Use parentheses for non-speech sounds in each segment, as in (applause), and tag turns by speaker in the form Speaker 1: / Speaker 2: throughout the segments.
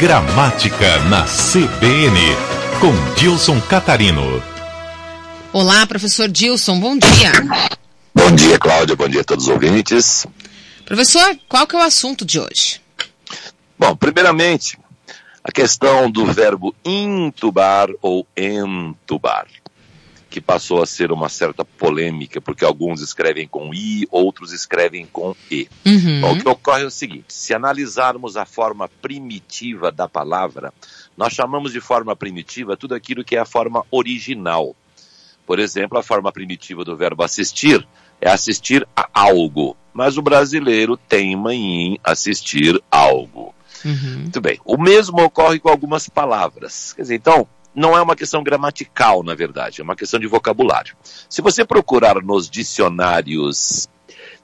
Speaker 1: Gramática na CBN, com Dilson Catarino.
Speaker 2: Olá, professor Dilson, bom dia.
Speaker 3: Bom dia, Cláudia, bom dia a todos os ouvintes.
Speaker 2: Professor, qual que é o assunto de hoje?
Speaker 3: Bom, primeiramente, a questão do verbo intubar ou entubar, que passou a ser uma certa polêmica, porque alguns escrevem com i, outros escrevem com e.
Speaker 2: Uhum.
Speaker 3: Bom, o que ocorre é o seguinte: se analisarmos a forma primitiva da palavra, nós chamamos de forma primitiva tudo aquilo que é a forma original. Por exemplo, a forma primitiva do verbo assistir é assistir a algo, mas o brasileiro teima em assistir algo.
Speaker 2: Uhum.
Speaker 3: Muito bem. O mesmo ocorre com algumas palavras. Quer dizer, então, não é uma questão gramatical, na verdade, é uma questão de vocabulário. Se você procurar nos dicionários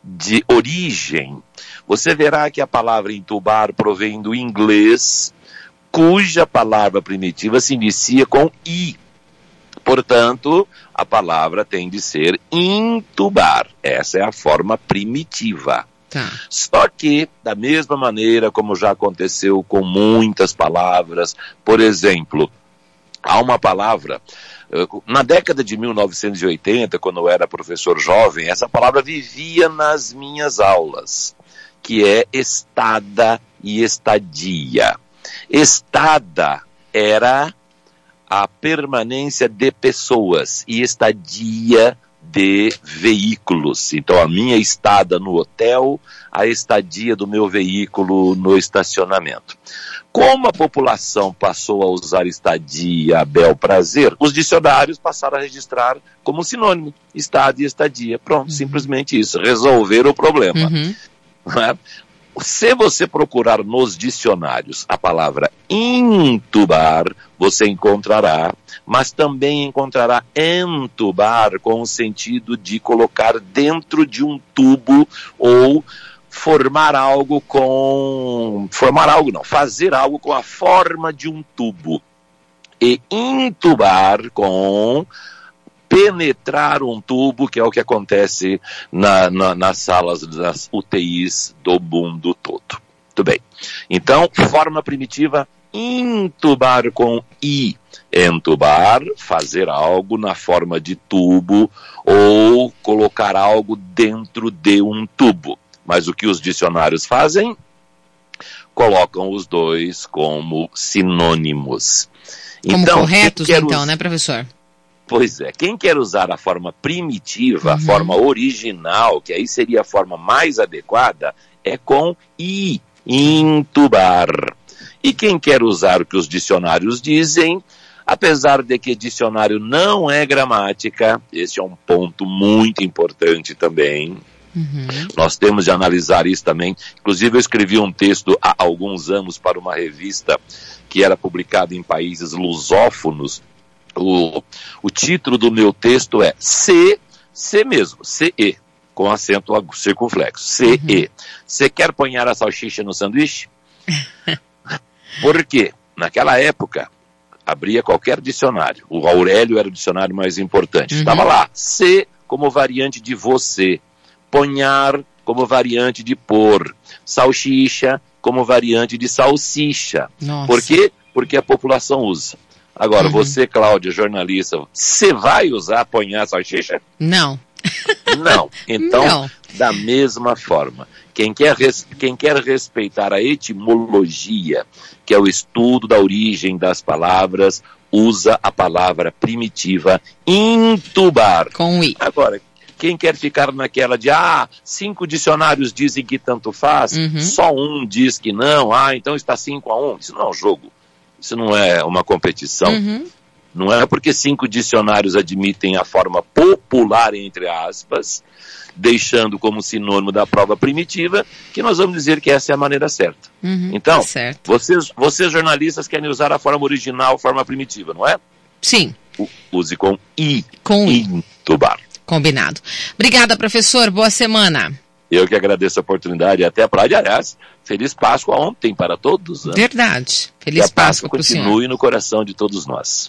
Speaker 3: de origem, você verá que a palavra entubar provém do inglês, cuja palavra primitiva se inicia com i. Portanto, a palavra tem de ser intubar. Essa é a forma primitiva.
Speaker 2: Tá.
Speaker 3: Só que, da mesma maneira como já aconteceu com muitas palavras, por exemplo, há uma palavra, eh, na década de 1980, quando eu era professor jovem, essa palavra vivia nas minhas aulas, que é estada e estadia. Estada era a permanência de pessoas e estadia de veículos. Então, a minha estada no hotel, a estadia do meu veículo no estacionamento. Como a população passou a usar estadia a bel prazer, os dicionários passaram a registrar como sinônimo, estada e estadia. Pronto, simplesmente isso. Resolver o problema.
Speaker 2: Uhum.
Speaker 3: é? Se você procurar nos dicionários a palavra intubar, você encontrará, mas também encontrará entubar com o sentido de colocar dentro de um tubo ou formar algo com. formar algo não, fazer algo com a forma de um tubo. E intubar com penetrar um tubo, que é o que acontece na, na, nas salas das UTIs do mundo todo. Muito bem. Então, forma primitiva, intubar com i. Entubar, fazer algo na forma de tubo ou colocar algo dentro de um tubo. Mas o que os dicionários fazem? Colocam os dois como sinônimos.
Speaker 2: Como
Speaker 3: então,
Speaker 2: corretos,
Speaker 3: quer
Speaker 2: então, né, professor?
Speaker 3: Pois é, quem quer usar a forma primitiva, a
Speaker 2: Uhum.
Speaker 3: forma original, que aí seria a forma mais adequada, é com i, intubar. E quem quer usar o que os dicionários dizem, apesar de que dicionário não é gramática, esse é um ponto muito importante também.
Speaker 2: Uhum.
Speaker 3: Nós temos de analisar isso também. Inclusive, eu escrevi um texto há alguns anos para uma revista que era publicada em países lusófonos. O, o título do meu texto é C, C mesmo, CE, com acento circunflexo. CE. Você quer ponhar a salsicha no sanduíche? (laughs) Por quê? Naquela época, abria qualquer dicionário. O Aurélio era o dicionário mais importante.
Speaker 2: Uhum.
Speaker 3: Estava lá, C como variante de você ponhar como variante de pôr, salsicha como variante de salsicha.
Speaker 2: Nossa.
Speaker 3: Por quê? Porque a população usa. Agora,
Speaker 2: Uhum.
Speaker 3: você, Cláudia, jornalista, você vai usar ponhar salsicha?
Speaker 2: Não.
Speaker 3: Não. (laughs) Então,
Speaker 2: Não.
Speaker 3: da mesma forma, quem quer, quem quer respeitar a etimologia, que é o estudo da origem das palavras, usa a palavra primitiva intubar.
Speaker 2: Com i.
Speaker 3: Agora, quem quer ficar naquela de, ah, cinco dicionários dizem que tanto faz,
Speaker 2: Uhum.
Speaker 3: só um diz que não, ah, então está cinco a um. Isso não é um jogo. Isso não é uma competição.
Speaker 2: Uhum.
Speaker 3: Não é porque cinco dicionários admitem a forma popular, entre aspas, deixando como sinônimo da prova primitiva, que nós vamos dizer que essa é a maneira certa.
Speaker 2: Uhum.
Speaker 3: Então,
Speaker 2: Tá certo.
Speaker 3: Vocês, vocês jornalistas querem usar a forma original, a forma primitiva, não é?
Speaker 2: Sim,
Speaker 3: U- Use com i,
Speaker 2: com i.
Speaker 3: intubar.
Speaker 2: Combinado. Obrigada, professor. Boa semana.
Speaker 3: Eu que agradeço a oportunidade e até a praia. Aliás, feliz Páscoa ontem para todos. Né?
Speaker 2: Verdade.
Speaker 3: que
Speaker 2: Feliz
Speaker 3: a Páscoa
Speaker 2: Páscoa
Speaker 3: continue no coração de todos nós.